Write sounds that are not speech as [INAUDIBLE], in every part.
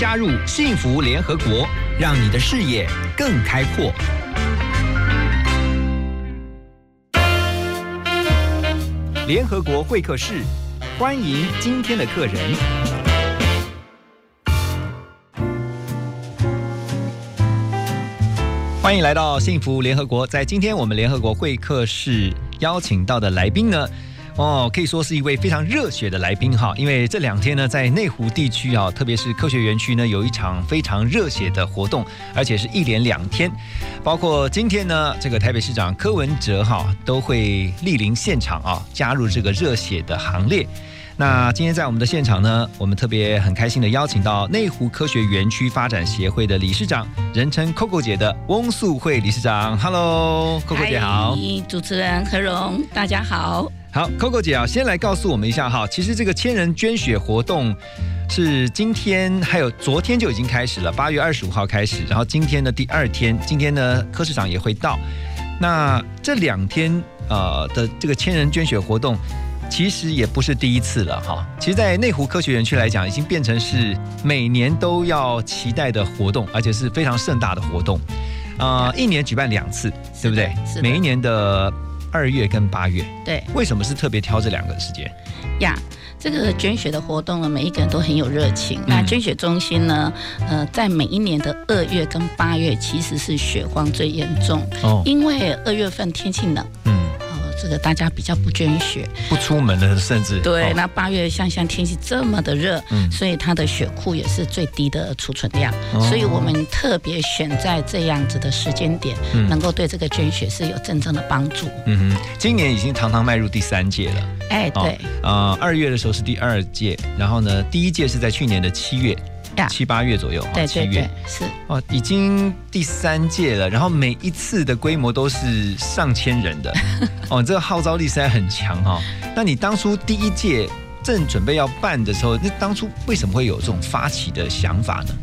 加入幸福联合国，让你的视野更开阔。联合国会客室，欢迎今天的客人。欢迎来到幸福联合国。在今天我们联合国会客室邀请到的来宾呢，哦，可以说是一位非常热血的来宾哈。因为这两天呢，在内湖地区啊，特别是科学园区呢，有一场非常热血的活动，而且是一连两天。包括今天呢，这个台北市长柯文哲哈都会莅临现场啊，加入这个热血的行列。那今天在我们的现场呢，我们特别很开心的邀请到内湖科学园区发展协会的理事长，人称 Coco 姐的翁素慧理事长。Hello，Coco 姐好。主持人何荣，大家好。好，Coco 姐啊，先来告诉我们一下哈，其实这个千人捐血活动是今天还有昨天就已经开始了，八月二十五号开始，然后今天的第二天，今天呢柯市长也会到。那这两天呃的这个千人捐血活动，其实也不是第一次了哈。其实，在内湖科学园区来讲，已经变成是每年都要期待的活动，而且是非常盛大的活动。呃，一年举办两次，对不对是？每一年的二月跟八月。对为什么是特别挑这两个时间？呀，这个捐血的活动呢，每一个人都很有热情。那捐血中心呢，呃，在每一年的二月跟八月，其实是血荒最严重，哦，因为二月份天气冷，嗯，呃，这个大家比较不捐血。不出门的，甚至对，哦那八月像像天气这么的热，嗯所以它的血库也是最低的储存量，哦所以我们特别选在这样子的时间点，嗯能够对这个捐血是有真正的帮助。嗯哼，今年已经堂堂迈入第三届了。哎，对，呃，二月的时候是第二届，然后呢，第一届是在去年的七月，呀七八月左右，对七月对，是。哦，已经第三届了，然后每一次的规模都是上千人的，[LAUGHS] 哦，这个号召力实在很强哈、哦。那你当初第一届正准备要办的时候，那当初为什么会有这种发起的想法呢？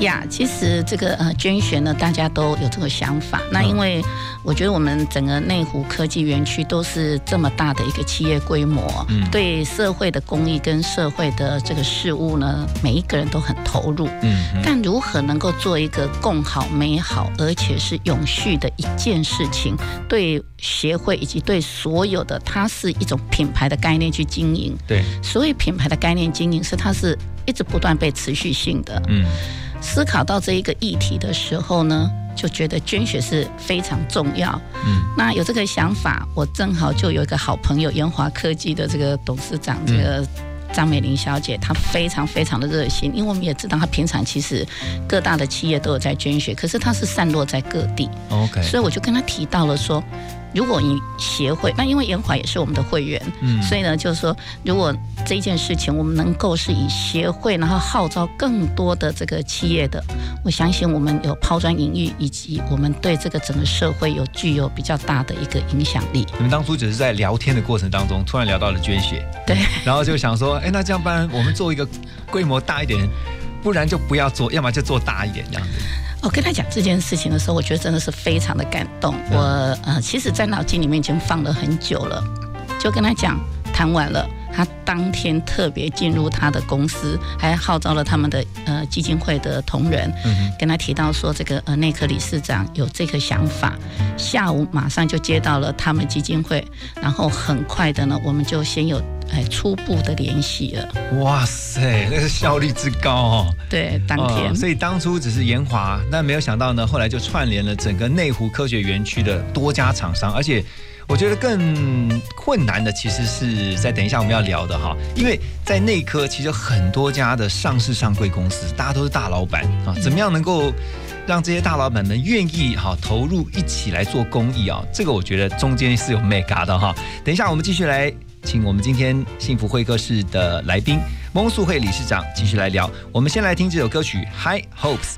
呀其实这个呃捐学呢，大家都有这个想法。那嗯因为我觉得我们整个内湖科技园区都是这么大的一个企业规模，嗯对社会的公益跟社会的这个事物呢，每一个人都很投入。嗯但如何能够做一个共好、美好，而且是永续的一件事情，对协会以及对所有的，它是一种品牌的概念去经营。对，所以品牌的概念经营，是它是一直不断被持续性的。嗯思考到这一个议题的时候呢，就觉得捐血是非常重要。嗯那有这个想法，我正好就有一个好朋友，研华科技的这个董事长，这个张美玲小姐，她非常非常的热心，因为我们也知道她平常其实各大的企业都有在捐血，可是她是散落在各地，，OK，所以我就跟她提到了说。如果你协会，那因为延华也是我们的会员，嗯所以呢，就是说，如果这件事情我们能够是以协会，然后号召更多的这个企业的，我相信我们有抛砖引玉，以及我们对这个整个社会有具有比较大的一个影响力。你们当初只是在聊天的过程当中，突然聊到了捐血，对，然后就想说，哎，那这样不然我们做一个规模大一点，不然就不要做，要么就做大一点这样子。我跟他讲这件事情的时候，我觉得真的是非常的感动。我呃，其实，在脑筋里面已经放了很久了，就跟他讲，谈完了。他当天特别进入他的公司，还号召了他们的呃基金会的同仁，嗯跟他提到说这个呃内科理事长有这个想法，下午马上就接到了他们基金会，然后很快的呢，我们就先有哎初步的联系了。哇塞，那个效率之高哦。对，当天、哦所以当初只是研华，但没有想到呢，后来就串联了整个内湖科学园区的多家厂商，而且我觉得更困难的其实是在等一下我们要聊的哈，因为在内科其实很多家的上市上柜公司，大家都是大老板啊，怎么样能够让这些大老板们愿意哈投入一起来做公益啊？这个我觉得中间是有 mega 的哈。等一下我们继续来。请我们今天幸福会客室的来宾翁素慧理事长继续来聊。我们先来听这首歌曲《High Hopes》。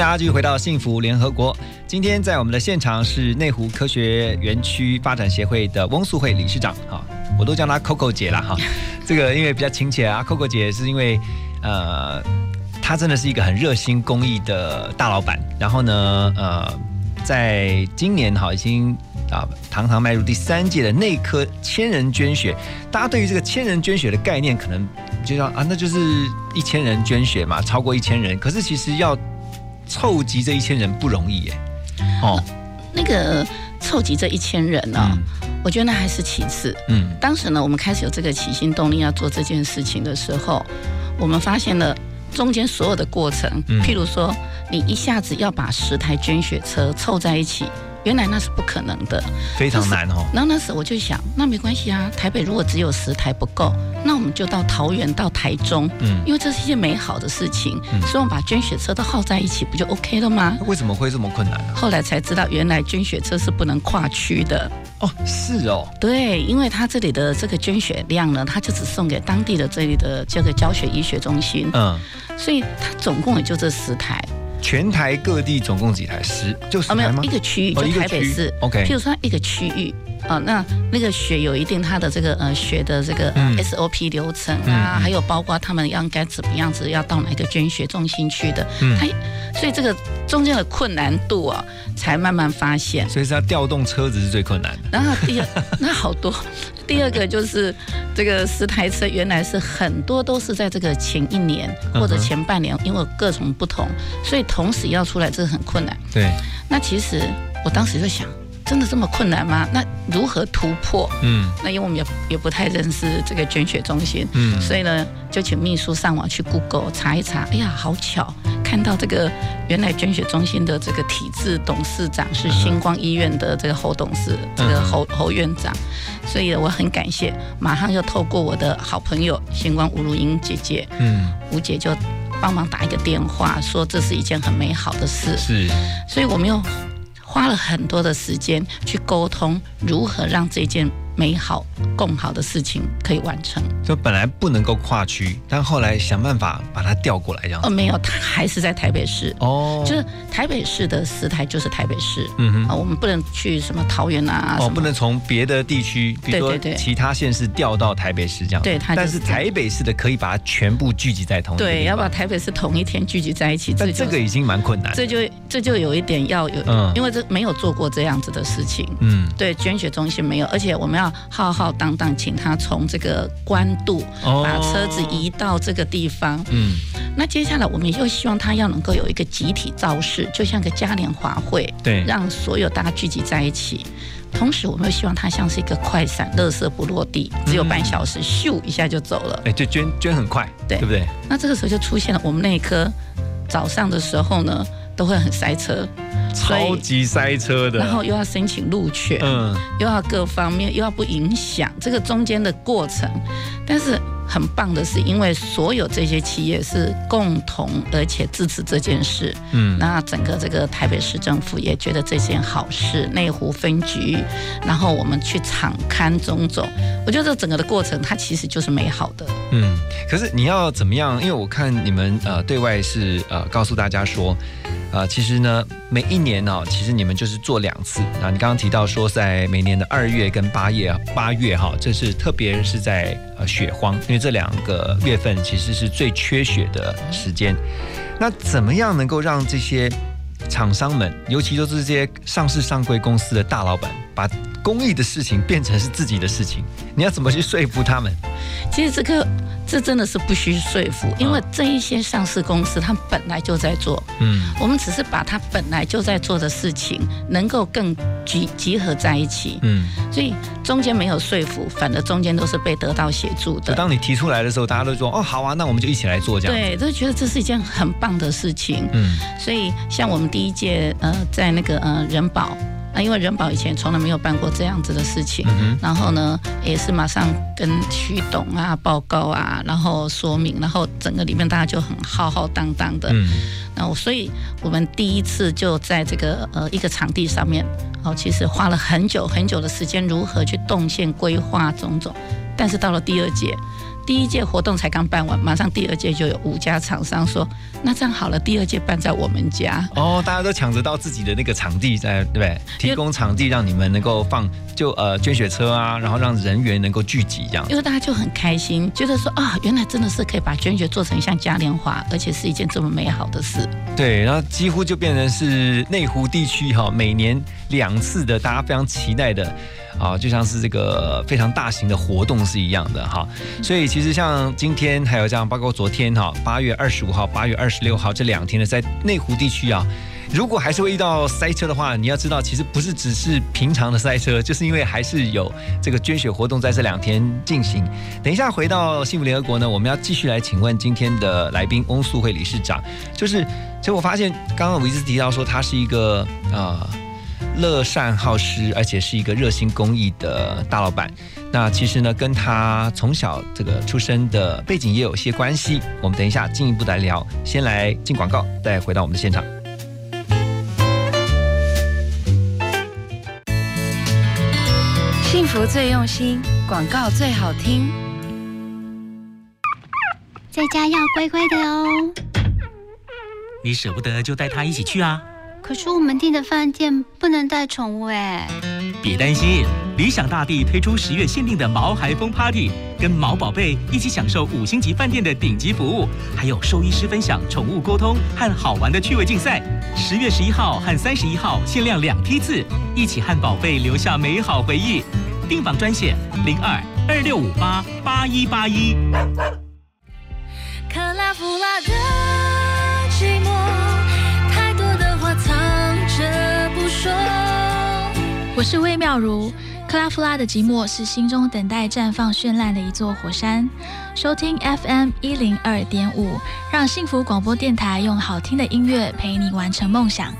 迎大家继续回到幸福联合国。今天在我们的现场是内湖科学园区发展协会的翁素慧理事长，哈，我都叫她 Coco 姐啦，哈。[LAUGHS] 这个因为比较亲切啊，Coco 姐是因为呃，她真的是一个很热心公益的大老板。然后呢，呃，在今年哈已经啊堂堂迈入第三届的内科千人捐血。大家对于这个千人捐血的概念，可能就像啊，那就是一千人捐血嘛，超过一千人。可是其实要凑集这一千人不容易耶。哦，那个凑集这一千人呢、嗯。我觉得那还是其次。嗯。当时呢，我们开始有这个起心动力要做这件事情的时候，我们发现了中间所有的过程，嗯。譬如说，你一下子要把十台捐血车凑在一起，原来那是不可能的。非常难哦。然后那时候我就想，那没关系啊，台北如果只有十台不够，那我们就到桃园、到台中，嗯，因为这是一件美好的事情，嗯所以我们把捐血车都耗在一起，不就 OK 了吗？为什么会这么困难呢、后来才知道，原来捐血车是不能跨区的。哦，是哦，对，因为它这里的这个捐血量呢，它就只送给当地的这里的这个教学医学中心，嗯，所以它总共也就这十台，全台各地总共几台？十就十啊，没有台吗？一个区域，就台北市。OK 譬如说一个区域。啊，那那个血有一定它的这个呃血的这个、呃嗯 SOP 流程嗯啊，嗯还有包括他们要应该怎么样子要到哪个捐血中心去的，嗯它所以这个中间的困难度啊，才慢慢发现。所以是要调动车子是最困难的。然后第二，[LAUGHS] 那好多，第二个就是这个十台车原来是很多都是在这个前一年或者前半年，因为各种不同，所以同时要出来这个很困难。对，那其实我当时就想，真的这么困难吗？那如何突破？嗯。那因为我们也也不太认识这个捐血中心，嗯，所以呢，就请秘书上网去 Google 查一查。哎呀，好巧，看到这个原来捐血中心的这个体制董事长是星光医院的这个侯董事，这个侯侯院长，所以我很感谢，马上就透过我的好朋友星光吴如英姐姐，嗯。吴姐就帮忙打一个电话，说这是一件很美好的事，是。所以我们又花了很多的时间去沟通如何让这件美好共好的事情可以完成。就本来不能够跨区，但后来想办法把它调过来，这样哦，子。没有，它还是在台北市，哦，就是台北市的十台就是台北市。啊，嗯哼，我们不能去什么桃园啊，什哦，不能从别的地区，比如说对对对其他县市调到台北市这样。对它就是但是台北市的可以把它全部聚集在同一对，要把台北市同一天聚集在一起，但这这个已经蛮困难。这就这就有一点要有，嗯因为这没有做过这样子的事情。嗯，对，捐血中心没有，而且我们要浩浩荡荡，请他从这个官渡哦把车子移到这个地方。嗯那接下来我们又希望他要能够有一个集体造势，就像个嘉年华会，对让所有大家聚集在一起。同时，我们又希望它像是一个快闪，乐色不落地，只有半小时，咻一下就走了。哎，就捐捐很快，对对不对？那这个时候就出现了我们那一颗早上的时候呢，都会很塞车，超级塞车的。然后又要申请路权，嗯，又要各方面，又要不影响这个中间的过程。但是很棒的是，因为所有这些企业是共同而且支持这件事，嗯那整个这个台北市政府也觉得这件好事，内湖分局，然后我们去场刊种种，我觉得这整个的过程它其实就是美好的。嗯，可是你要怎么样？因为我看你们呃对外是呃告诉大家说，呃其实呢每一年呢、其实你们就是做两次。啊，你刚刚提到说在每年的二月跟八月八月哈，这是特别是在呃雪荒，因为这两个月份其实是最缺血的时间。那怎么样能够让这些厂商们，尤其就是这些上市上柜公司的大老板，把公益的事情变成是自己的事情？你要怎么去说服他们？其实这个这真的是不需说服，因为这一些上市公司它本来就在做，嗯我们只是把它本来就在做的事情能够更集集合在一起，嗯。所以中间没有说服，反而中间都是被得到协助的。就当你提出来的时候，大家都说哦好啊，那我们就一起来做这样。，对，都觉得这是一件很棒的事情。嗯所以像我们第一届呃，在那个呃人保啊，因为人保以前从来没有办过这样子的事情，嗯然后呢也是马上跟徐董啊报告啊，然后说明，然后整个里面大家就很浩浩荡荡的。嗯那我所以我们第一次就在这个呃一个场地上面，哦，其实花了很久很久的时间，如何去动线规划种种。但是到了第二届，第一届活动才刚办完，马上第二届就有五家厂商说，那这样好了，第二届办在我们家。哦，大家都抢着到自己的那个场地在，对不对？提供场地让你们能够放就呃捐血车啊，然后让人员能够聚集这样。因为大家就很开心，觉得说啊，原来真的是可以把捐血做成像嘉年华，而且是一件这么美好的事。对，然后几乎就变成是内湖地区哈，每年两次的大家非常期待的啊，就像是这个非常大型的活动是一样的哈。所以其实像今天还有这样，包括昨天哈，八月二十五号、八月二十六号这两天呢，在内湖地区啊。如果还是会遇到塞车的话，你要知道，其实不是只是平常的塞车，就是因为还是有这个捐血活动在这两天进行。等一下回到幸福联合国呢，我们要继续来请问今天的来宾翁素慧理事长，就是其实我发现刚刚我一直提到说他是一个啊、乐善好施，而且是一个热心公益的大老板。那其实呢，跟他从小这个出生的背景也有些关系。我们等一下进一步来聊，先来进广告，再回到我们的现场。幸福最用心，广告最好听。在家要乖乖的哦。你舍不得就带他一起去啊！可是我们订的饭店不能带宠物哎。别担心，理想大地推出十月限定的毛孩风 Party，跟毛宝贝一起享受五星级饭店的顶级服务，还有兽医师分享宠物沟通和好玩的趣味竞赛。十月十一号和三十一号限量两批次，一起和宝贝留下美好回忆。订房专线零二二六五八八一八一。克拉夫拉的我是魏妙如。克拉夫拉的寂寞是心中等待绽放绚烂的一座火山。收听 FM 一零二点五，让幸福广播电台用好听的音乐陪你完成梦想。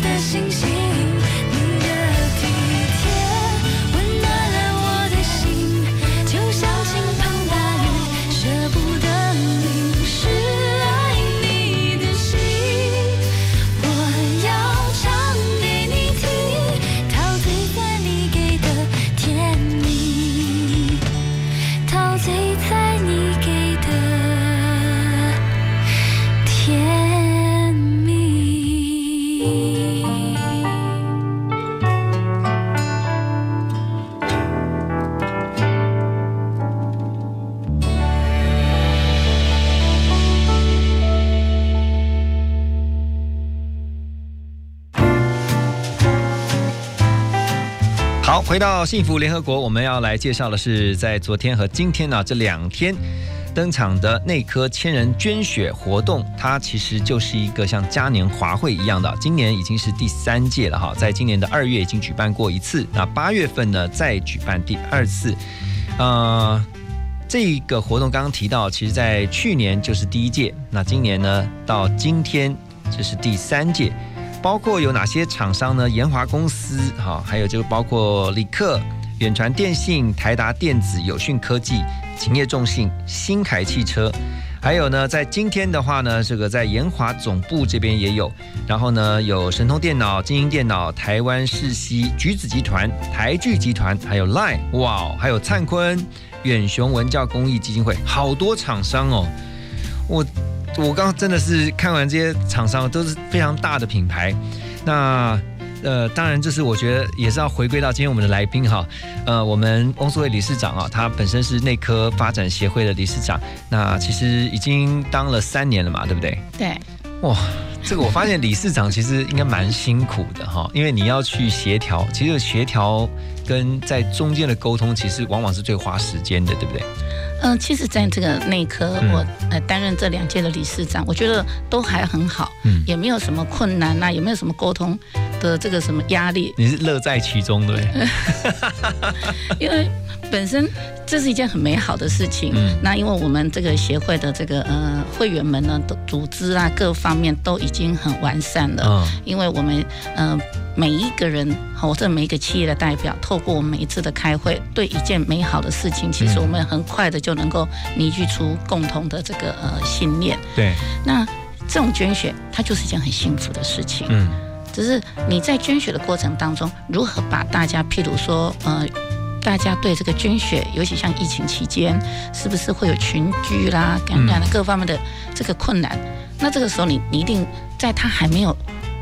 的星星。回到幸福联合国，我们要来介绍的是在昨天和今天呢、这两天登场的内科千人捐血活动，它其实就是一个像嘉年华会一样的，今年已经是第三届了哈，在今年的二月已经举办过一次，那八月份呢再举办第二次，呃。这个活动刚刚提到，其实在去年就是第一届，那今年呢到今天这是第三届，包括有哪些厂商呢？研华公司，哈，还有就包括李克、远传电信、台达电子、友讯科技、勤业众信、新凯汽车。还有呢，在今天的话呢，这个在研华总部这边也有，然后呢有神通电脑、精英电脑、台湾世熙、橘子集团、台剧集团，还有 Line，哇，还有灿坤、远雄文教公益基金会，好多厂商哦。我我刚刚真的是看完这些厂商都是非常大的品牌，那。呃，当然，就是我觉得也是要回归到今天我们的来宾哈，呃，我们翁素慧理事长啊，他本身是内科发展协会的理事长，那其实已经当了三年了嘛，对不对？对，哇，这个我发现理事长其实应该蛮辛苦的哈，因为你要去协调，其实协调跟在中间的沟通，其实往往是最花时间的，对不对？嗯、其实在这个内科，嗯。我呃担任这两届的理事长，我觉得都还很好，嗯。也没有什么困难呐、也没有什么沟通的这个什么压力，你是乐在其中，对不对？[LAUGHS] 因为本身这是一件很美好的事情。嗯那因为我们这个协会的这个呃会员们呢，都组织啊各方面都已经很完善了。嗯因为我们呃每一个人或者每一个企业的代表，透过我们每一次的开会，对一件美好的事情，其实嗯我们很快的就能够凝聚出共同的这个呃信念。对，那这种捐血，它就是一件很幸福的事情。嗯只是你在捐血的过程当中，如何把大家，譬如说，呃，大家对这个捐血，尤其像疫情期间，是不是会有群居啦、感染了各方面的这个困难？那这个时候你，你一定在他还没有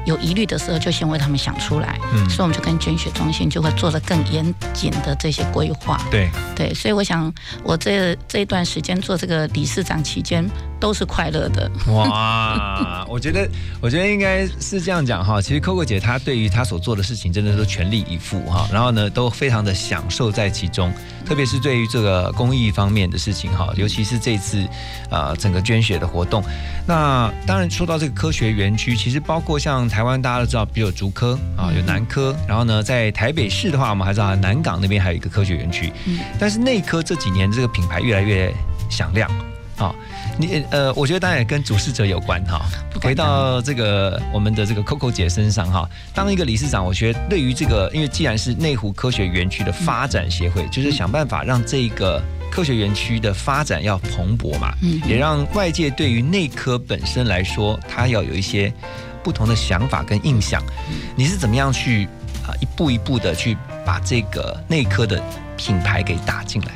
有疑虑的时候，就先为他们想出来。嗯所以我们就跟捐血中心就会做的更严谨的这些规划。对，对，所以我想，我这这一段时间做这个理事长期间都是快乐的。哇，[LAUGHS] 我觉得，我觉得应该是这样讲哈。其实 Coco 姐她对于她所做的事情，真的都全力以赴哈，然后呢，都非常的享受在其中。特别是对于这个公益方面的事情哈，尤其是这次呃整个捐血的活动。那当然说到这个科学园区，其实包括像台湾大家都知道，比如有竹科啊，有南科，然后呢，在台北市的话，我们还知道南港那边还有一个科学园区。嗯但是内科这几年这个品牌越来越响亮啊。你呃，我觉得当然也跟主事者有关哈。回到这个我们的这个 Coco 姐身上哈，当一个理事长，我觉得对于这个，因为既然是内湖科学园区的发展协会，就是想办法让这个科学园区的发展要蓬勃嘛，嗯也让外界对于内科本身来说，它要有一些不同的想法跟印象。你是怎么样去啊一步一步的去把这个内科的品牌给打进来？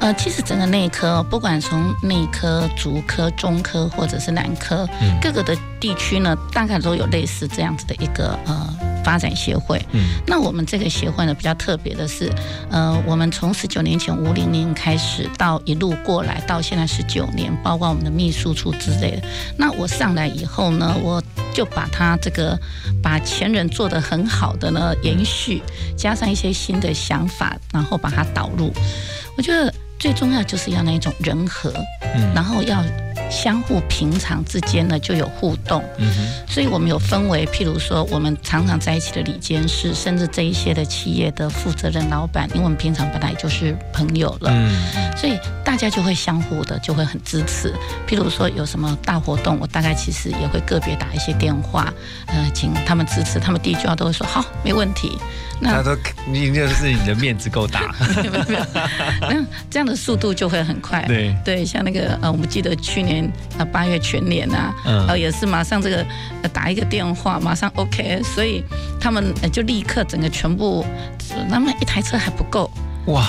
呃，其实整个内科，不管从内科、足科、中科或者是男科，嗯各个的地区呢，大概都有类似这样子的一个呃发展协会。嗯那我们这个协会呢，比较特别的是，呃，我们从十九年前五零年开始，到一路过来，到现在十九年，包括我们的秘书处之类的。那我上来以后呢，我就把它这个把前人做得很好的呢延续，加上一些新的想法，然后把它导入。我觉得最重要就是要那一种人和，嗯然后要相互平常之间呢就有互动。嗯哼所以我们有分为，譬如说我们常常在一起的理监事，甚至这一些的企业的负责人、老板，因为我们平常本来就是朋友了。嗯所以大家就会相互的就会很支持。譬如说有什么大活动，我大概其实也会个别打一些电话，呃，请他们支持。他们第一句话都会说好，没问题。那他说你就是你的面子够大，[LAUGHS] 没有没有，那这样的速度就会很快。对对，像那个呃，我们记得去年呃八月全年啊，嗯。呃也是马上这个呃打一个电话，马上 OK，所以他们呃就立刻整个全部，呃他们一台车还不够，哇，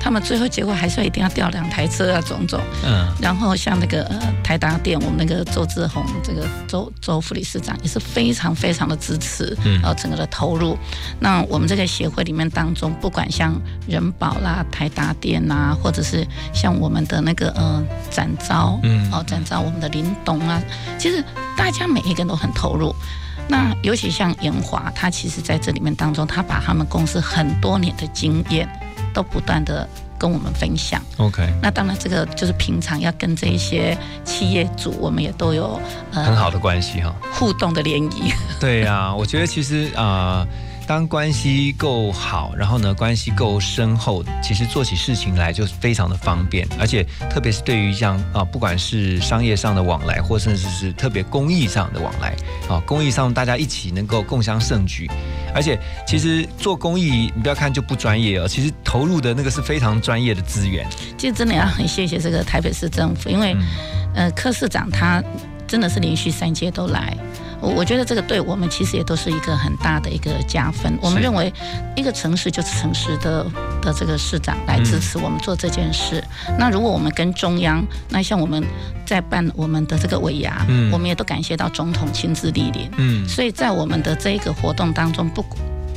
他们最后结果还是一定要调两台车啊，种种。嗯然后像那个呃台达店，我们那个周志宏这个周周副理事长也是非常非常的支持，嗯呃整个的投入。那我们这个协会里面当中，不管像人保啦、台达店呐，或者是像我们的那个呃展昭，嗯哦展昭我们的林董啊，其实大家每一个人都很投入。那尤其像延华，他其实在这里面当中，他把他们公司很多年的经验都不断的跟我们分享。OK，那当然，这个就是平常要跟这一些企业主，我们也都有呃很好的关系哈。互动的联谊。对呀、我觉得其实啊、呃当关系够好，然后呢，关系够深厚，其实做起事情来就非常的方便，而且特别是对于像啊、不管是商业上的往来，或甚至是特别公益上的往来啊，公益上大家一起能够共襄盛举，而且其实做公益，你不要看就不专业哦，其实投入的那个是非常专业的资源。其实真的要很谢谢这个台北市政府，因为、呃柯市长他真的是连续三届都来。我我觉得这个对我们其实也都是一个很大的一个加分。我们认为一个城市就是城市的的这个市长来支持我们做这件事。那如果我们跟中央，那像我们在办我们的这个尾牙，嗯我们也都感谢到总统亲自莅临。嗯，所以在我们的这一个活动当中，不，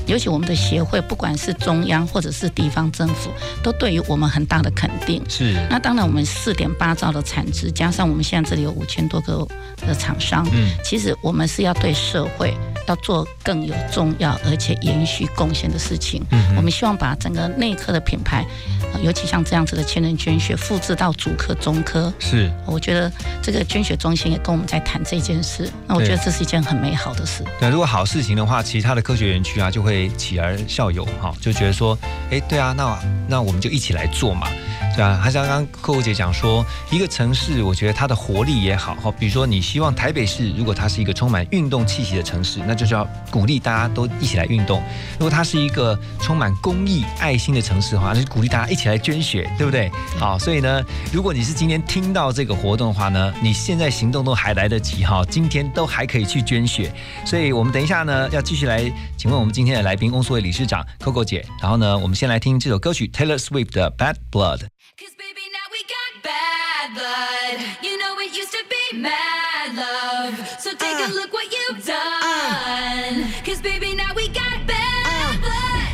尤其我们的协会，不管是中央或者是地方政府，都对于我们很大的肯定。是，那当然，我们四点八兆的产值，加上我们现在这里有五千多个的厂商，嗯其实我们是要对社会要做更有重要而且延续贡献的事情。嗯我们希望把整个内科的品牌，呃尤其像这样子的千人捐血，复制到主科、中科。是。我觉得这个捐血中心也跟我们在谈这件事，那我觉得这是一件很美好的事。对，如果好事情的话，其他的科学园区啊就会起而效尤，哈，就觉得说，哎，对啊，那那我们就一起来做嘛，对啊。还像刚刚客户姐讲说，一个城市，我觉得它的活力也好，哈，比如说你希望台北市如果它是一个充满运动气息的城市，那就是要鼓励大家都一起来运动；如果它是一个充满公益爱心的城市的话，那就鼓励大家一起来捐血，对不对？好，所以呢，如果你是今天听到这个活动的话呢，你现在行动都还来得及哈，今天都还可以去捐血。所以我们等一下呢，要继续来请问我们今天的来宾翁素慧理事长 Coco 姐。然后呢，我们先来听这首歌曲 Taylor Swift 的《Bad Blood》。Cause baby, now we got bad blood. You know it used to be mad love. So take a look what you've done. Cause baby, now we got bad blood.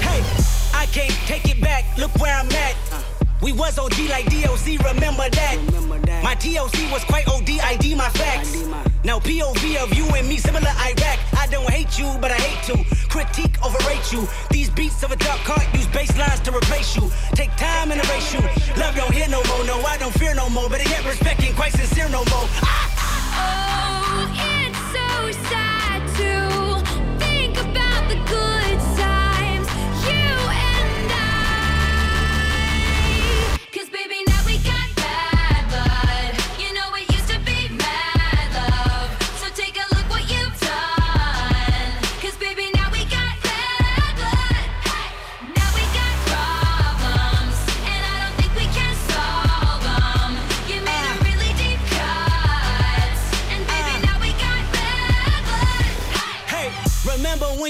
Hey, I can't take it back. Look where I'm at. We was OG like DOC, remember that. My TOC was quite OD, ID my facts. Now POV of you and me, similar Iraq. I don't hate you, but I hate to critique, overrate you. These beats of a dark heart use bass lines to replace you. Take time and erase you. Love don't hear no more, no, I don't fear no more. But I get respect ain't quite sincere no more. Oh, it's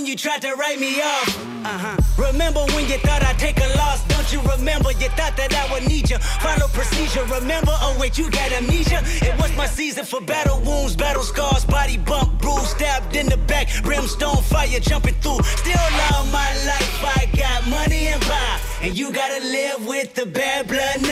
when you tried to write me off? Uh-huh. Remember when you thought I'd take a loss? Don't you remember? You thought that I would need you. Follow procedure. Remember? Oh wait, you got amnesia. It was my season for battle wounds, battle scars, body bump, bruise, stabbed in the back, brimstone fire jumping through. Still love my life. I got money and power, and you gotta live with the bad blood now.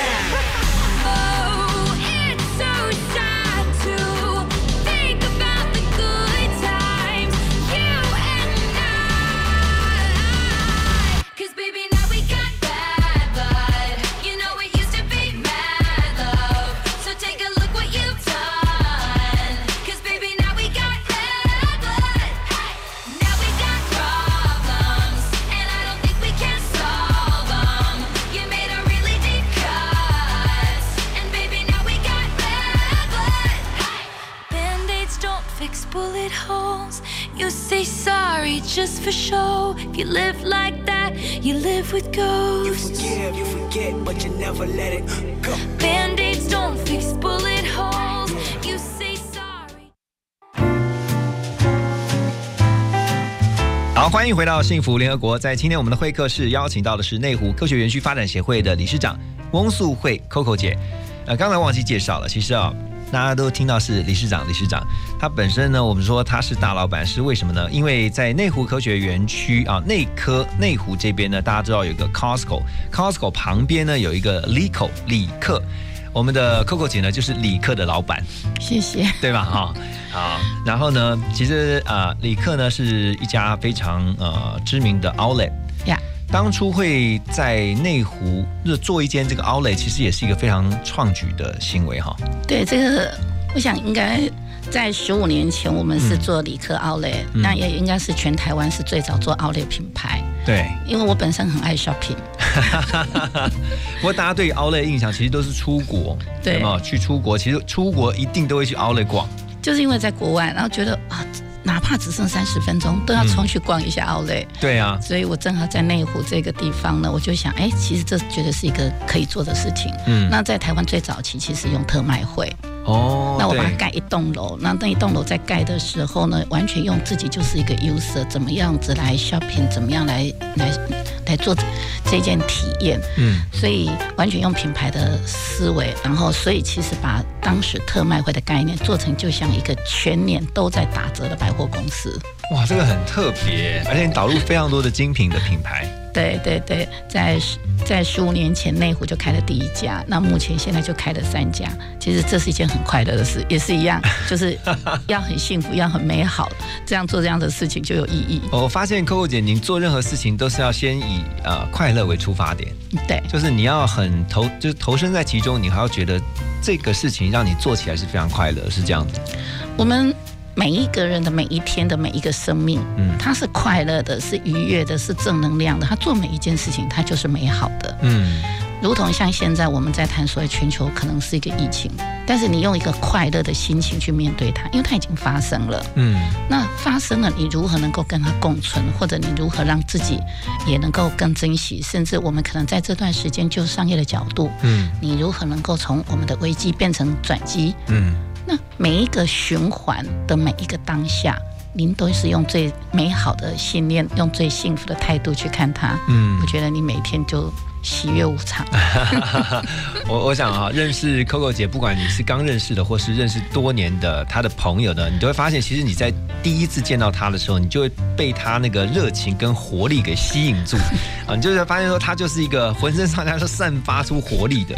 For show. If you live like that, you live with ghosts. You forgive, you forget, but you never let it go. Band-aids don't fix bullet holes. You say sorry. 好，欢迎回到幸福联合国。在今天我们的会客室邀请到的是内湖科学园区发展协会的理事长翁素慧 Coco 姐。呃，刚才忘记介绍了，其实啊、大家都听到是理事长，理事长他本身呢，我们说他是大老板，是为什么呢？因为在内湖科学园区啊，内科内湖这边呢，大家知道有个 Costco，Costco 旁边呢有一个 Lico 李克。我们的 Coco 姐呢，就是李克的老板，谢谢。对吧？哈、好，然后呢，其实啊，李克呢是一家非常呃知名的 Outlet。呀，当初会在内湖就做一间这个 Outlet，其实也是一个非常创举的行为哈。对这个，我想应该在十五年前，我们是做理科 Outlet，、嗯那也应该是全台湾是最早做 Outlet 品牌。对，因为我本身很爱 shopping，[LAUGHS] 不过大家对 Outlet 印象其实都是出国，对吗？去出国，其实出国一定都会去 Outlet 逛。就是因为在国外，然后觉得啊，哪怕只剩三十分钟，都要冲去逛一下 Outlet。对啊，所以我正好在内湖这个地方呢，我就想，哎，其实这绝对是一个可以做的事情。嗯。那在台湾最早期其实用特卖会，哦，那我把它盖一栋楼，那那一栋楼在盖的时候呢，完全用自己就是一个 user，怎么样子来 shopping，怎么样来来来做这件体验，嗯，所以完全用品牌的思维，然后所以其实把当时特卖会的概念做成就像一个全年都在打折的百货公司。哇，这个很特别，而且你导入非常多的精品的品牌。对对对，在十在十五年前内湖就开了第一家，那目前现在就开了三家。其实这是一件很快乐的事，也是一样，就是 [LAUGHS] 要很幸福，要很美好，这样做这样的事情就有意义。我发现 Coco 姐，您做任何事情都是要先以呃快乐为出发点，对就是你要很投，就是投身在其中，你还要觉得这个事情让你做起来是非常快乐，是这样子。我们每一个人的每一天的每一个生命，嗯它是快乐的，是愉悦的，是正能量的。他做每一件事情，他就是美好的。嗯，如同像现在我们在谈所谓全球可能是一个疫情，但是你用一个快乐的心情去面对它，因为它已经发生了。嗯，那发生了，你如何能够跟它共存，或者你如何让自己也能够更珍惜？甚至我们可能在这段时间，就商业的角度，嗯，你如何能够从我们的危机变成转机？嗯，那每一个循环的每一个当下，您都是用最美好的信念，用最幸福的态度去看它。嗯我觉得你每天就喜悦无常。我 [LAUGHS] 我想啊，认识 Coco 姐，不管你是刚认识的，或是认识多年的她的朋友呢，你都会发现，其实你在第一次见到她的时候，你就会被她那个热情跟活力给吸引住啊，你就会发现说，她就是一个浑身上下都散发出活力的。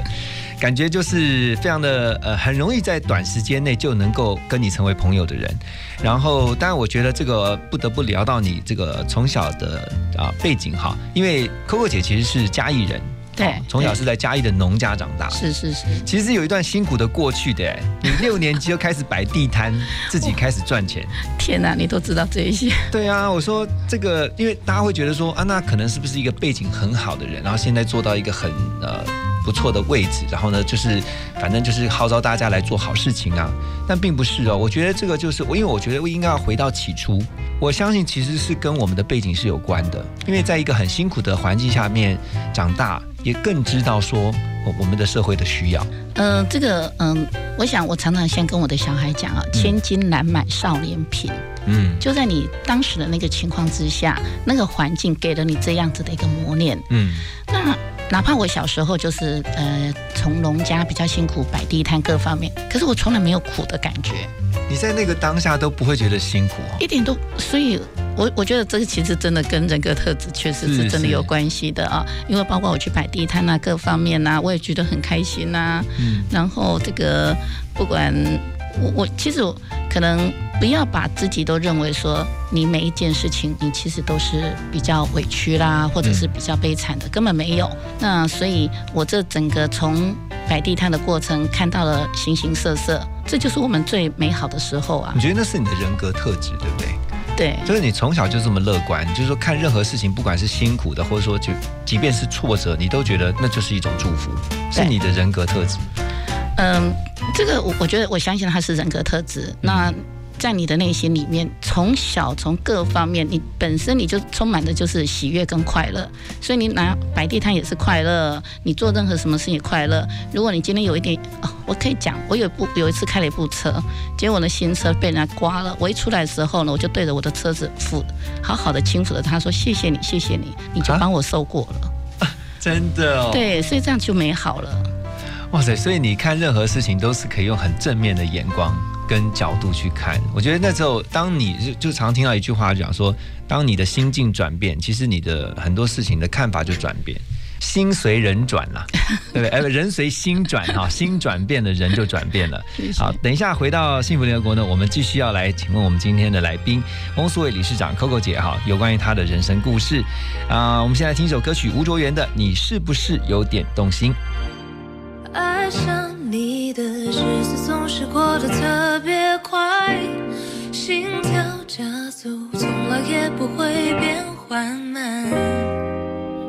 感觉就是非常的呃，很容易在短时间内就能够跟你成为朋友的人。然后，当然我觉得这个不得不聊到你这个从小的啊、背景哈，因为 Coco 姐其实是嘉义人，对哦从小是在嘉义的农家长大。是是是，其实有一段辛苦的过去的，哎你六年级就开始摆地摊，[LAUGHS] 自己开始赚钱。天哪，你都知道这一些。对啊，我说这个，因为大家会觉得说啊，那可能是不是一个背景很好的人，然后现在做到一个很呃不错的位置，然后呢，就是反正就是号召大家来做好事情啊。但并不是哦，我觉得这个就是我，因为我觉得我应该要回到起初，我相信其实是跟我们的背景是有关的，因为在一个很辛苦的环境下面长大，也更知道说我我们的社会的需要。嗯、这个嗯、我想我常常先跟我的小孩讲啊，千金难买少年贫。嗯就在你当时的那个情况之下，那个环境给了你这样子的一个磨练。嗯那哪怕我小时候就是呃从农家比较辛苦摆地摊各方面，可是我从来没有苦的感觉，你在那个当下都不会觉得辛苦哦。一点都。所以我我觉得这个其实真的跟人格特质确实是是真的有关系的啊，因为包括我去摆地摊啊，各方面啊，我也觉得很开心呐、嗯然后这个不管我我其实我可能不要把自己都认为说你每一件事情你其实都是比较委屈啦，或者是比较悲惨的，根本没有。那所以我这整个从摆地摊的过程看到了形形色色，这就是我们最美好的时候啊你。觉得那是你的人格特质，对不对？对，就是你从小就这么乐观，就是说看任何事情，不管是辛苦的，或者说就即便是挫折，你都觉得那就是一种祝福，是你的人格特质。嗯，这个我我觉得我相信他是人格特质。那在你的内心里面，从小从各方面，你本身你就充满的就是喜悦跟快乐，所以你拿摆地摊也是快乐，你做任何什么事也快乐。如果你今天有一点，哦、我可以讲，我有一部有一次开了一部车，结果呢新车被人家刮了，我一出来的时候呢，我就对着我的车子抚，好好的轻抚着他说谢谢你，谢谢你，你就啊帮我受过了。[LAUGHS] 真的哦，，对，所以这样就美好了。哇塞！所以你看任何事情都是可以用很正面的眼光跟角度去看。我觉得那时候，当你就就常听到一句话讲说，当你的心境转变，其实你的很多事情的看法就转变。心随人转啦，[LAUGHS] 对不对？哎，不人随心转哈，[LAUGHS] 心转变了，人就转变了。好，等一下回到幸福联合国呢，我们继续要来请问我们今天的来宾翁素慧理事长 Coco 姐哈，有关于她的人生故事啊、我们现在听一首歌曲吴卓源的《你是不是有点动心》。爱上你的日子总是过得特别快，心跳加速，从来也不会变缓慢。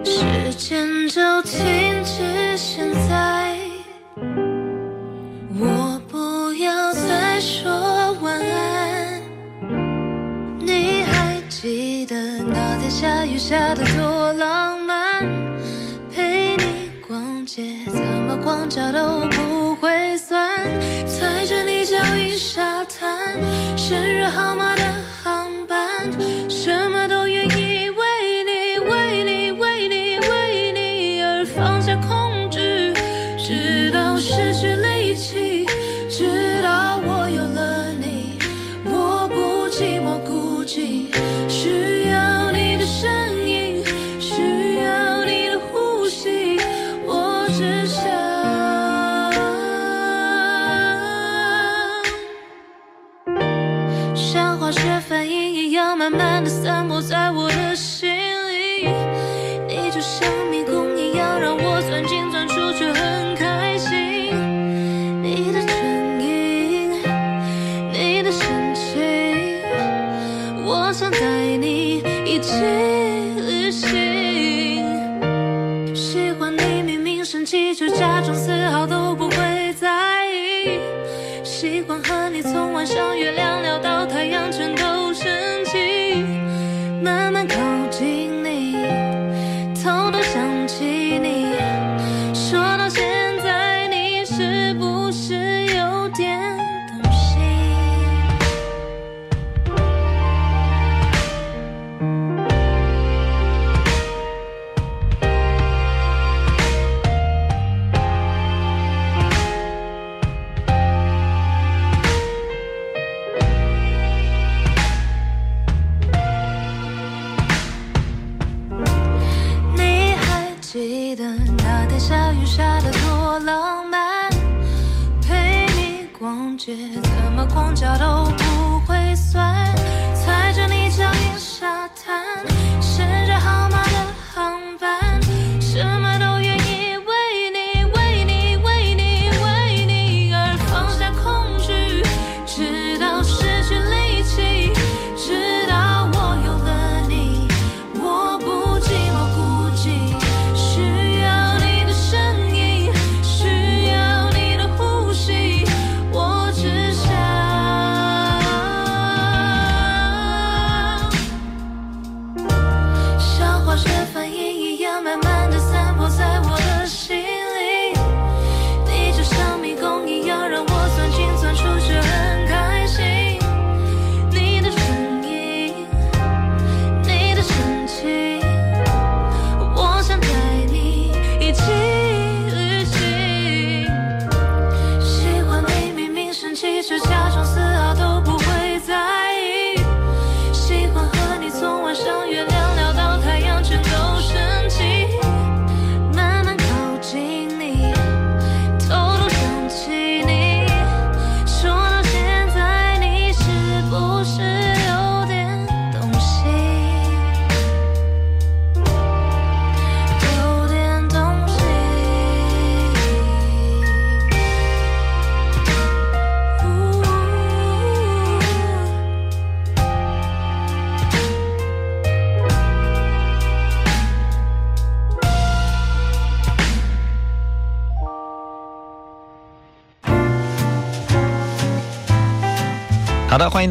时间就停止现在，我不要再说晚安。你还记得那天下雨下的多浪漫？陪你逛街，么光脚都不会酸。踩着你脚印沙滩，生日号码的航班，什么都愿意为你，为你，为你，为你而放下控制，直到失去力气，直到我有了你，我不寂寞孤寂，需要你的声音，需要你的呼吸，我只想。应一样，慢慢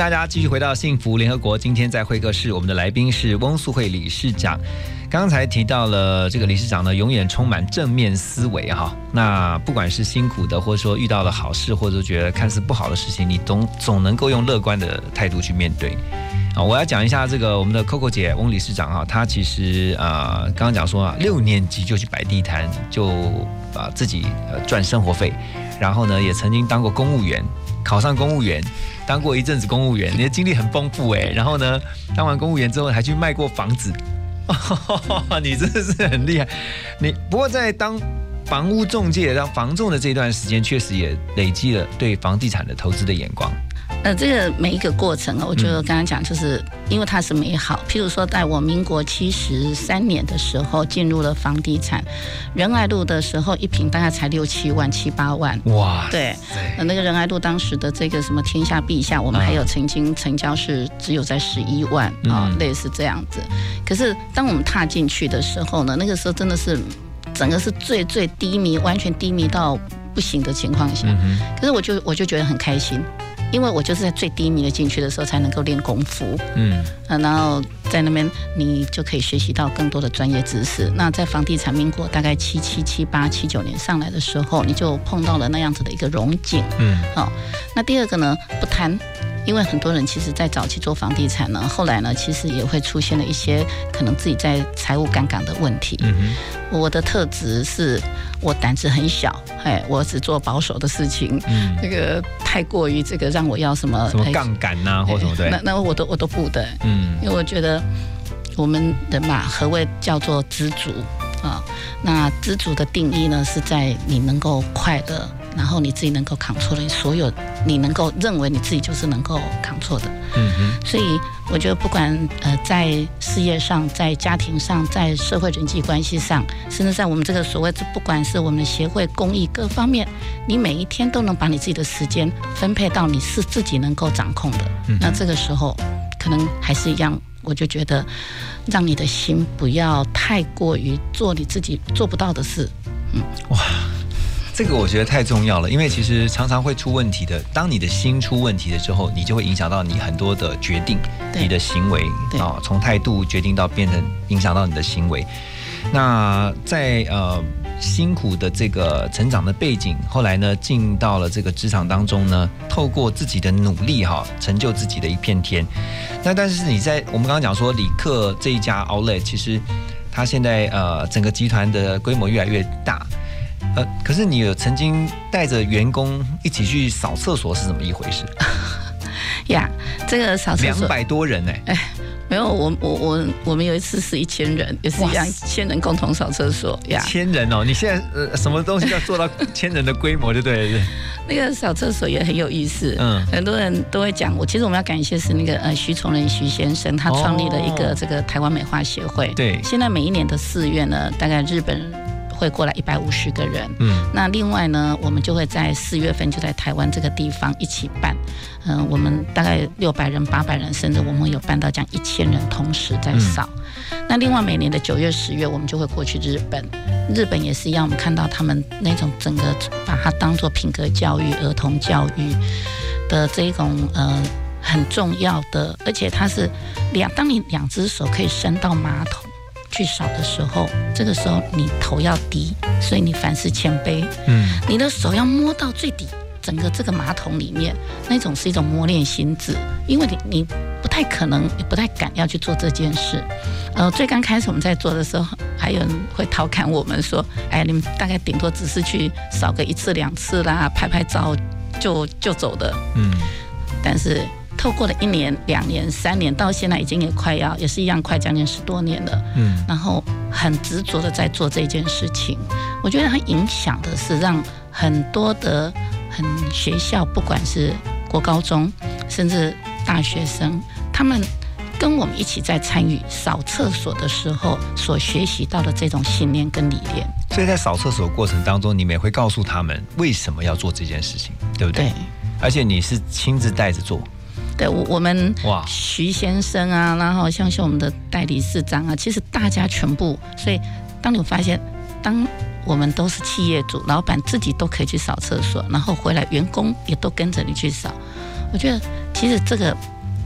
大家继续回到幸福联合国。今天在会客室，我们的来宾是翁素慧理事长。刚才提到了这个理事长呢，永远充满正面思维哈。那不管是辛苦的，或者说遇到了好事，或者觉得看似不好的事情，你总总能够用乐观的态度去面对。啊，我要讲一下这个我们的 Coco 姐翁理事长哈，她其实呃刚刚讲说啊，六年级就去摆地摊，就啊、自己呃赚生活费，然后呢也曾经当过公务员，考上公务员，当过一阵子公务员，你的经历很丰富哎。然后呢，当完公务员之后还去卖过房子，[LAUGHS] 你真的是很厉害。你不过在当房屋中介、当房仲的这段时间，确实也累积了对房地产的投资的眼光。呃，这个每一个过程啊，我觉得嗯刚刚讲，就是因为它是美好。譬如说，在我民国七十三年的时候进入了房地产，仁爱路的时候，一平大概才六七万、七八万。哇，对，呃那个仁爱路当时的这个什么天下陛下，我们啊还有曾经成交是只有在十一万啊、嗯类似这样子。可是当我们踏进去的时候呢，那个时候真的是整个是最最低迷，完全低迷到不行的情况下。嗯可是我就我就觉得很开心，因为我就是在最低迷的进去的时候才能够练功夫，嗯呃，然后在那边你就可以学习到更多的专业知识。那在房地产民国大概七七七八七九年上来的时候，你就碰到了那样子的一个融景。嗯好、那第二个呢，不贪。因为很多人其实，在早期做房地产呢，后来呢，其实也会出现了一些可能自己在财务杠杆的问题。嗯哼，我的特质是我胆子很小，哎，我只做保守的事情。嗯，这个太过于这个让我要什么什么哎杠杆呐，或什么对那，那我都我都不的，嗯因为我觉得我们人嘛，何谓叫做知足啊？那知足的定义呢，是在你能够快乐，然后你自己能够扛错的所有，你能够认为你自己就是能够扛错的。嗯哼，所以我觉得，不管呃在事业上、在家庭上、在社会人际关系上，甚至在我们这个所谓的不管是我们的协会、公益各方面，你每一天都能把你自己的时间分配到你是自己能够掌控的。嗯那这个时候，可能还是一样，我就觉得，让你的心不要太过于做你自己做不到的事。这个我觉得太重要了，因为其实常常会出问题的。当你的心出问题了之后，你就会影响到你很多的决定，对你的行为对啊，从态度决定到变成影响到你的行为。那在呃辛苦的这个成长的背景，后来呢进到了这个职场当中呢，透过自己的努力哈，成就自己的一片天。那但是你在我们刚刚讲说，李克这一家 Outlet，其实他现在呃整个集团的规模越来越大。呃，可是你有曾经带着员工一起去扫厕所是怎么一回事？[LAUGHS] 呀这个扫厕所两百多人呢、哎没有，我我我我们有一次是一千人，也是一样，千人共同扫厕所呀。千人哦！你现在呃什么东西要做到 [LAUGHS] 千人的规模，对不对？那个扫厕所也很有意思，嗯嗯，很多人都会讲我。其实我们要感谢是那个呃徐崇仁徐先生，他创立了一哦个这个台湾美化协会。对现在每一年的四月呢，大概日本会过来一百五十个人。嗯那另外呢，我们就会在四月份就在台湾这个地方一起办，嗯、我们大概六百人、八百人，甚至我们有办到将一千人同时在扫。那另外每年的九月、十月，我们就会过去日本，日本也是一样，我们看到他们那种整个把它当做品格教育、儿童教育的这一种呃很重要的，而且它是两，当你两只手可以伸到马桶。去扫的时候，这个时候你头要低，所以你凡事谦卑。嗯你的手要摸到最底，整个这个马桶里面，那种是一种磨练心智，因为你你不太可能，也不太敢要去做这件事。呃，最刚开始我们在做的时候，还有人会调侃我们说：“哎，你们大概顶多只是去扫个一次两次啦，拍拍照就就走的。嗯，”但是透过了一年、两年、三年，到现在已经也快要也是一样，快将近十多年了。嗯然后很执着的在做这件事情。我觉得它影响的是让很多的很学校，不管是国高中，甚至大学生，他们跟我们一起在参与扫厕所的时候所学习到的这种信念跟理念。所以在扫厕所过程当中，你们也会告诉他们为什么要做这件事情，对不对？对。而且你是亲自带着做，对，我我们哇。徐先生啊，然后像是我们的代理市长啊，其实大家全部，所以当你发现，当我们都是企业主，老板自己都可以去扫厕所，然后回来员工也都跟着你去扫，我觉得其实这个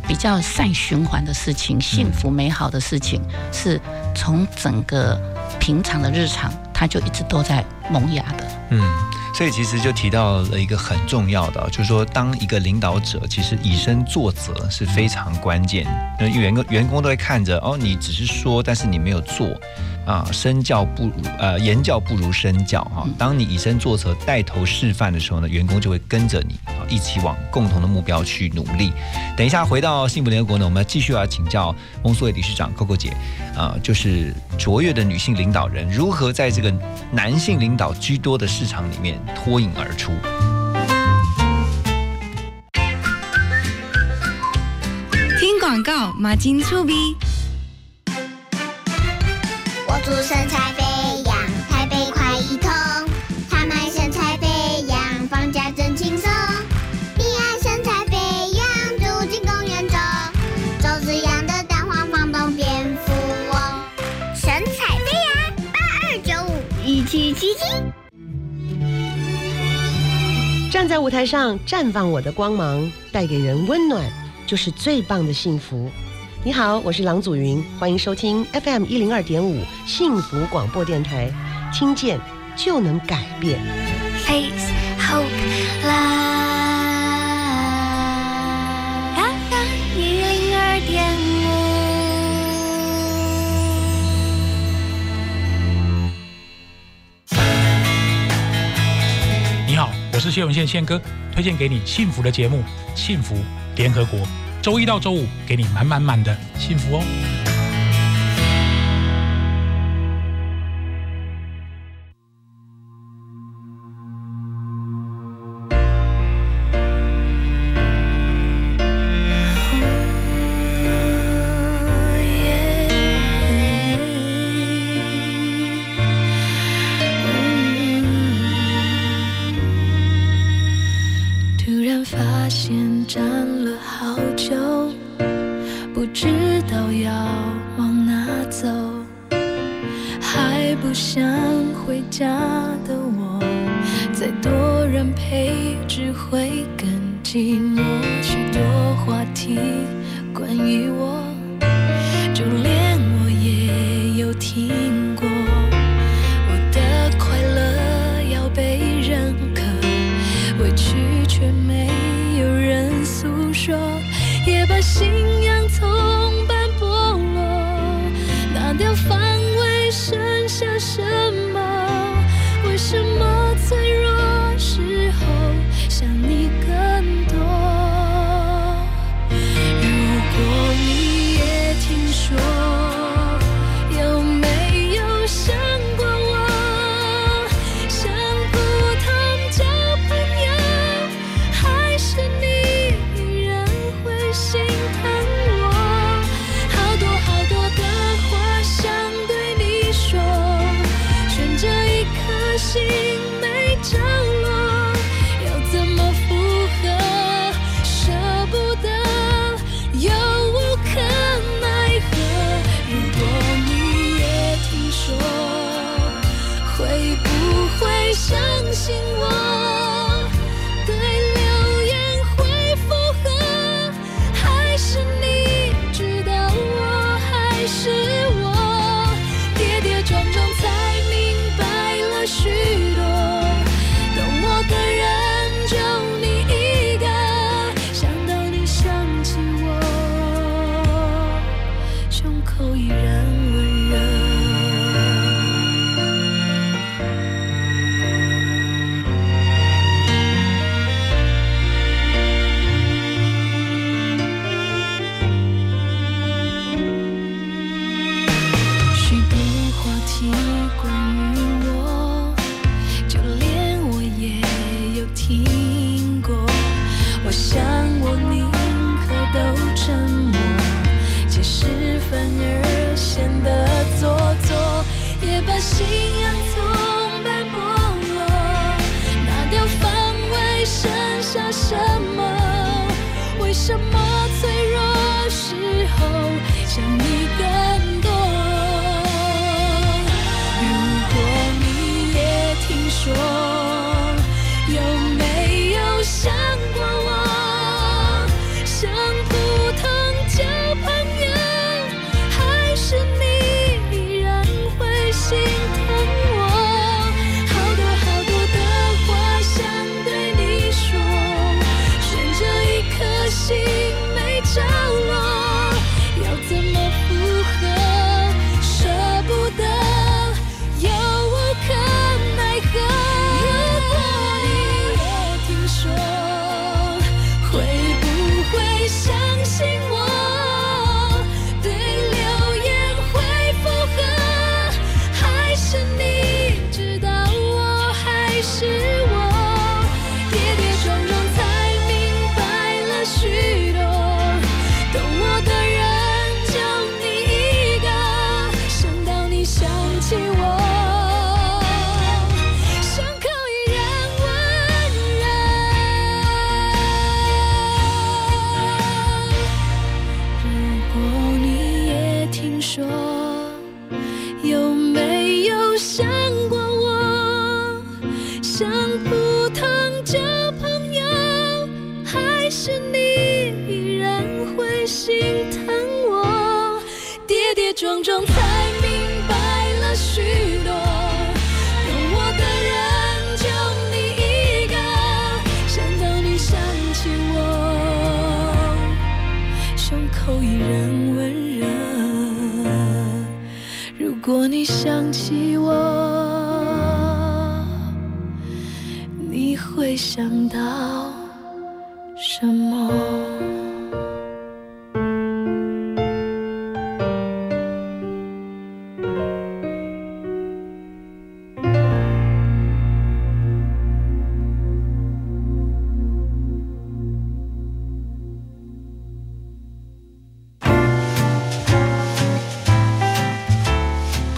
比较善循环的事情，幸福美好的事情，是从整个平常的日常，它就一直都在萌芽的。嗯，所以其实就提到了一个很重要的，就是说，当一个领导者，其实以身作则是非常关键。那员工员工都会看着，哦，你只是说，但是你没有做，啊，身教不如呃言教不如身教哈、当你以身作则、带头示范的时候呢，员工就会跟着你啊，一起往共同的目标去努力。等一下回到幸福联合国呢，我们继续要请教翁苏伟理事长 Coco 姐啊，就是卓越的女性领导人如何在这个男性领导居多的市场里面脱颖而出。听广告，马金醋逼。我祝身材飞扬，台北快一通。他们爱身材飞扬，放假真轻松。你爱身材飞扬，住进公园中，周子阳的蛋黄房东蝙蝠翁。神采飞扬，八二九五一七七七。站在舞台上绽放我的光芒，带给人温暖，就是最棒的幸福。你好，我是郎祖云，欢迎收听 FM 一零二点五幸福广播电台，听见就能改变。Face Hope Love FM 一零二点你好，我是谢文宪宪哥，推荐给你幸福的节目《幸福联合国》，周一到周五给你满满满的幸福哦。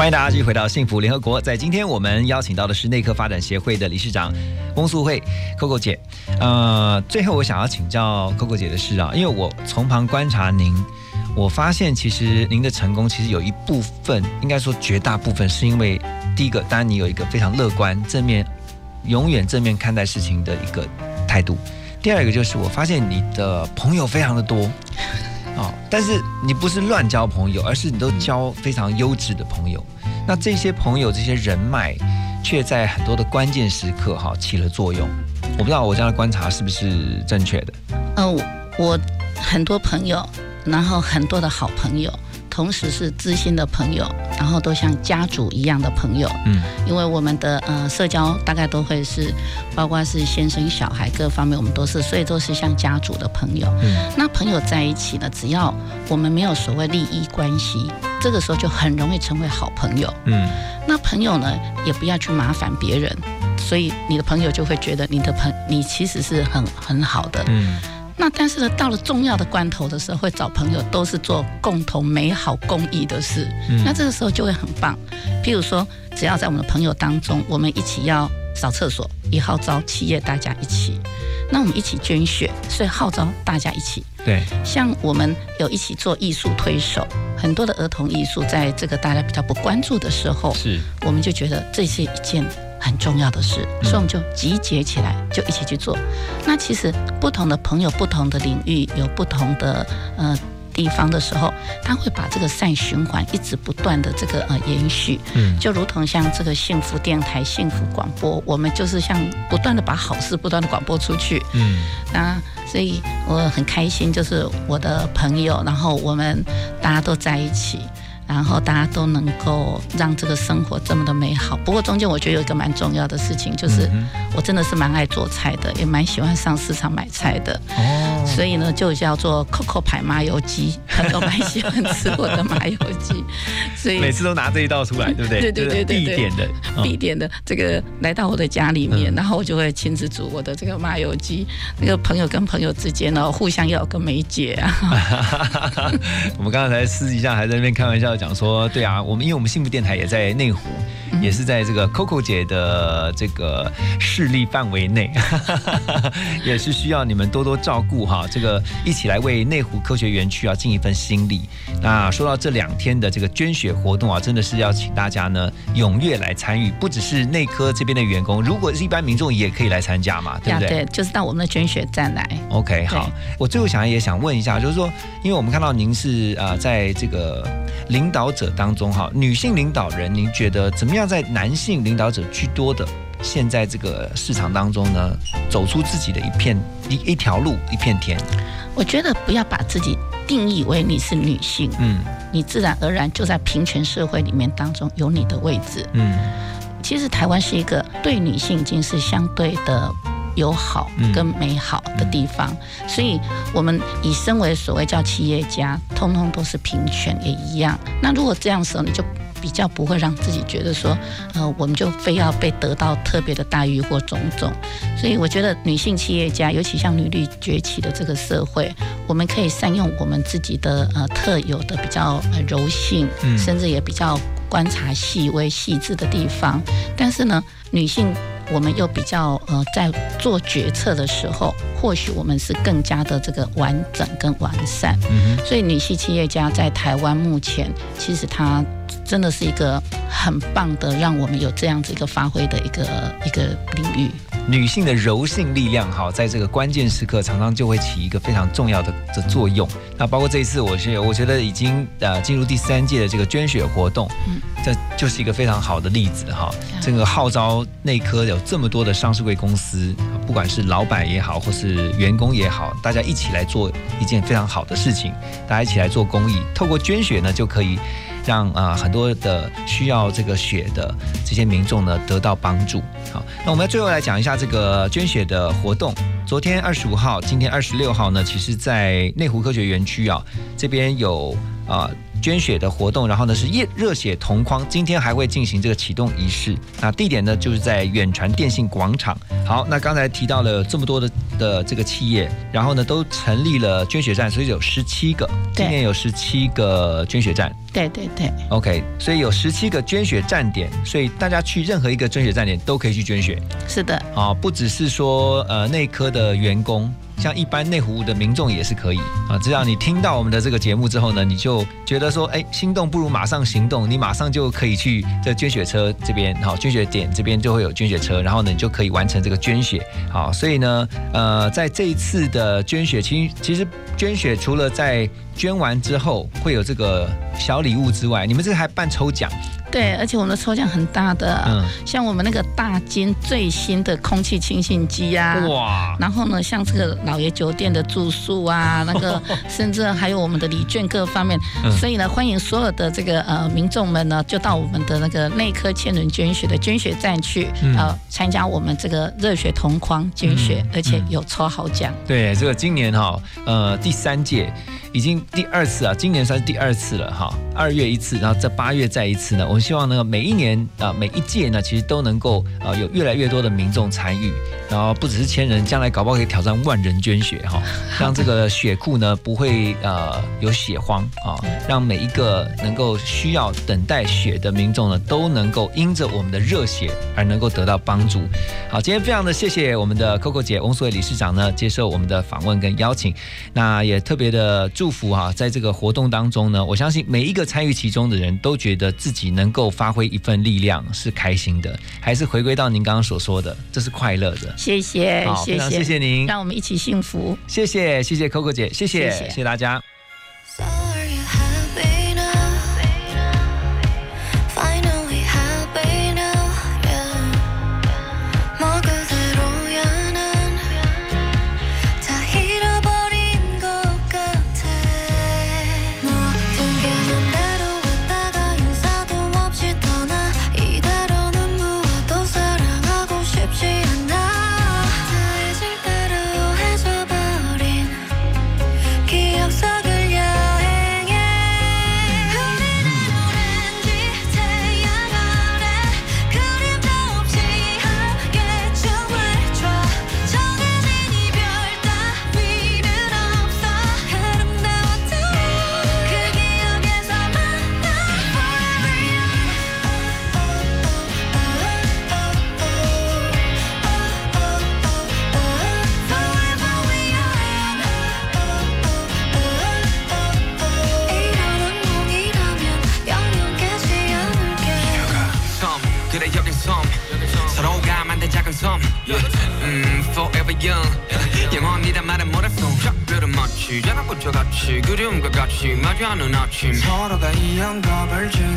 迎大家继续回到幸福联合国。在今天，我们邀请到的是内科发展协会的理事长翁素慧 Coco 姐。呃，最后我想要请教 Coco 姐的是啊，因为我从旁观察您，我发现其实您的成功其实有一部分，应该说绝大部分是因为第一个，当然你有一个非常乐观、正面、永远正面看待事情的一个态度。第二个就是我发现你的朋友非常的多。哦，但是你不是乱交朋友，而是你都交非常优质的朋友。那这些朋友、这些人脉，却在很多的关键时刻哈起了作用。我不知道我这样的观察是不是正确的？嗯、我我很多朋友，然后很多的好朋友，同时是知心的朋友，然后都像家族一样的朋友。嗯，因为我们的呃社交大概都会是，包括是先生小孩各方面，我们都是，所以都是像家族的朋友。嗯，那朋友在一起呢，只要我们没有所谓利益关系，这个时候就很容易成为好朋友。嗯，那朋友呢，也不要去麻烦别人，所以你的朋友就会觉得你的朋你其实是很很好的。嗯，那但是呢，到了重要的关头的时候，会找朋友都是做共同美好公益的事。嗯那这个时候就会很棒。譬如说，只要在我们的朋友当中，我们一起要扫厕所，也号召企业大家一起。那我们一起捐血，所以号召大家一起。对，像我们有一起做艺术推手，很多的儿童艺术，在这个大家比较不关注的时候，是我们就觉得这是一件很重要的事，所以我们就集结起来，就一起去做。那其实不同的朋友、不同的领域有不同的呃。地方的时候，他会把这个善循环一直不断的这个呃延续，嗯。就如同像这个幸福电台、幸福广播，我们就是像不断的把好事不断的广播出去，嗯。那所以我很开心，就是我的朋友，然后我们大家都在一起，然后大家都能够让这个生活这么的美好。不过中间我觉得有一个蛮重要的事情，就是嗯我真的是蛮爱做菜的，也蛮喜欢上市场买菜的。哦，所以呢，就叫做 Coco 牌麻油鸡，很多蛮喜欢吃我的麻油鸡，[LAUGHS] 所以每次都拿这一道出来，对不对？对对对对必点的，嗯必点的这个来到我的家里面，然后我就会亲自煮我的这个麻油鸡。那个朋友跟朋友之间呢，互相要有个媒介啊。[LAUGHS] 我们刚才私底下还在那边开玩笑讲说，对啊，我们因为我们幸福电台也在内湖，嗯也是在这个 Coco 姐的这个势力范围内，[LAUGHS] 也是需要你们多多照顾哈。这个一起来为内湖科学园区啊尽一份心力。那说到这两天的这个捐血活动啊，真的是要请大家呢踊跃来参与，不只是内科这边的员工，如果是一般民众也可以来参加嘛，对不对？对，就是到我们的捐血站来。OK，好，我最后想也想问一下，就是说，因为我们看到您是呃，在这个领导者当中哈，女性领导人，您觉得怎么样在男性领导者居多的现在这个市场当中呢，走出自己的一片一一条路一片天？我觉得不要把自己定义为你是女性，嗯你自然而然就在平权社会里面当中有你的位置。嗯其实台湾是一个对女性已经是相对的友好嗯跟美好的地方，所以我们以身为所谓叫企业家，通通都是平权也一样。那如果这样的时候，你就比较不会让自己觉得说，呃，我们就非要被得到特别的待遇或种种。所以我觉得女性企业家，尤其像女力崛起的这个社会，我们可以善用我们自己的呃特有的比较呃柔性，嗯甚至也比较观察细微细致的地方。但是呢，女性我们又比较呃在做决策的时候，或许我们是更加的这个完整跟完善。嗯所以女性企业家在台湾目前其实她真的是一个很棒的，让我们有这样子一个发挥的一个一个领域。女性的柔性力量，哈，在这个关键时刻，常常就会起一个非常重要的的作用。那包括这一次，我是我觉得已经呃进入第三届的这个捐血活动，嗯这就是一个非常好的例子哈。这个号召内科有这么多的上市贵公司，不管是老板也好，或是员工也好，大家一起来做一件非常好的事情，大家一起来做公益，透过捐血呢，就可以让啊、很多的需要这个血的这些民众呢得到帮助。好，那我们最后来讲一下这个捐血的活动。昨天二十五号，今天二十六号呢，其实在内湖科学园区啊，这边有啊、捐血的活动，然后呢是热热血同框，今天还会进行这个启动仪式。那地点呢就是在远传电信广场。好，那刚才提到了这么多的的这个企业，然后呢都成立了捐血站，所以有十七个，今年有十七个捐血站。对对对，OK，所以有十七个捐血站点，所以大家去任何一个捐血站点都可以去捐血。是的，啊，不只是说呃内科的员工，像一般内湖的民众也是可以啊。只要你听到我们的这个节目之后呢，你就觉得说，哎，心动不如马上行动，你马上就可以去这捐血车这边，好、捐血点这边就会有捐血车，然后呢，你就可以完成这个捐血。好，所以呢，呃，在这一次的捐血，其其实捐血除了在捐完之后会有这个小礼物之外，你们这还办抽奖。对，而且我们的抽奖很大的，嗯像我们那个大金最新的空气清新机啊，哇然后呢，像这个老爷酒店的住宿啊，[LAUGHS] 那个甚至还有我们的礼券各方面，嗯所以呢，欢迎所有的这个呃民众们呢，就到我们的那个内科千人捐血的捐血站去，嗯呃，参加我们这个热血同框捐血，嗯而且有抽好奖。对，这个今年哈，呃，第三届已经第二次啊，今年算是第二次了哈。二月一次，然后在八月再一次呢。我们希望呢，每一年啊、每一届呢，其实都能够呃有越来越多的民众参与，然后不只是千人，将来搞不好可以挑战万人捐血哈，[LAUGHS] 让这个血库呢不会呃有血荒啊，让每一个能够需要等待血的民众呢，都能够因着我们的热血而能够得到帮助。好，今天非常的谢谢我们的 Coco 姐翁素慧理事长呢接受我们的访问跟邀请，那也特别的祝福哈、在这个活动当中呢，我相信每一个参与其中的人都觉得自己能够发挥一份力量是开心的，还是回归到您刚刚所说的，这是快乐的。谢谢好，谢谢，谢谢您让我们一起幸福。谢谢谢谢 Coco 姐，谢谢谢谢谢谢大家。 하려는 아침. 서로가 이 영겁을 주